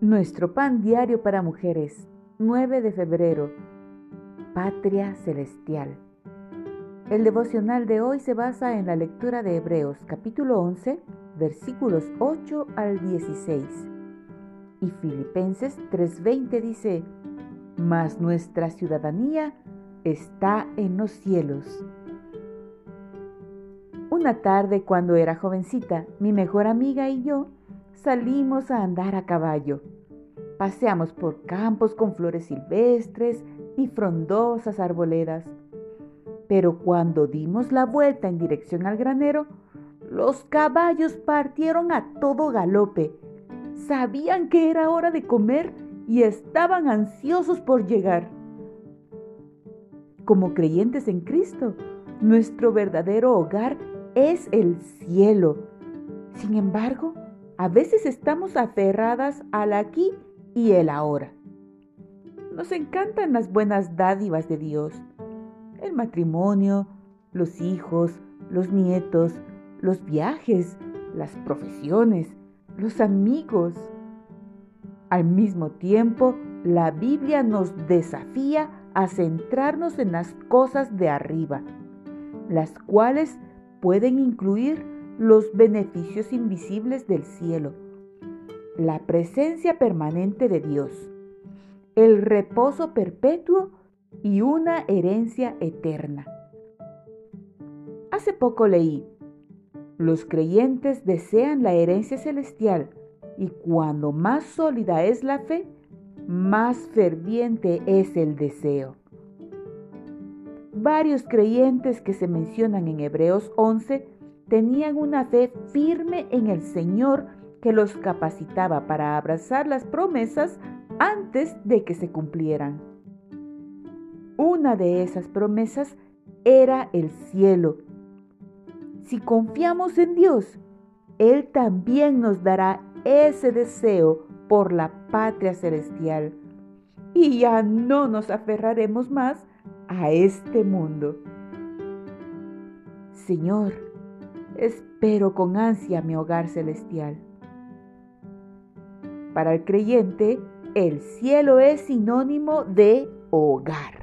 Nuestro pan diario para mujeres, 9 de febrero, Patria Celestial. El devocional de hoy se basa en la lectura de Hebreos capítulo 11, versículos 8 al 16. Y Filipenses 3:20 dice, Mas nuestra ciudadanía está en los cielos. Una tarde cuando era jovencita, mi mejor amiga y yo salimos a andar a caballo. Paseamos por campos con flores silvestres y frondosas arboledas. Pero cuando dimos la vuelta en dirección al granero, los caballos partieron a todo galope. Sabían que era hora de comer y estaban ansiosos por llegar. Como creyentes en Cristo, nuestro verdadero hogar es el cielo. Sin embargo, a veces estamos aferradas al aquí y el ahora. Nos encantan las buenas dádivas de Dios, el matrimonio, los hijos, los nietos, los viajes, las profesiones, los amigos. Al mismo tiempo, la Biblia nos desafía a centrarnos en las cosas de arriba, las cuales pueden incluir los beneficios invisibles del cielo, la presencia permanente de Dios, el reposo perpetuo y una herencia eterna. Hace poco leí, los creyentes desean la herencia celestial y cuando más sólida es la fe, más ferviente es el deseo. Varios creyentes que se mencionan en Hebreos 11 tenían una fe firme en el Señor que los capacitaba para abrazar las promesas antes de que se cumplieran. Una de esas promesas era el cielo. Si confiamos en Dios, Él también nos dará ese deseo por la patria celestial y ya no nos aferraremos más a este mundo. Señor, espero con ansia mi hogar celestial. Para el creyente, el cielo es sinónimo de hogar.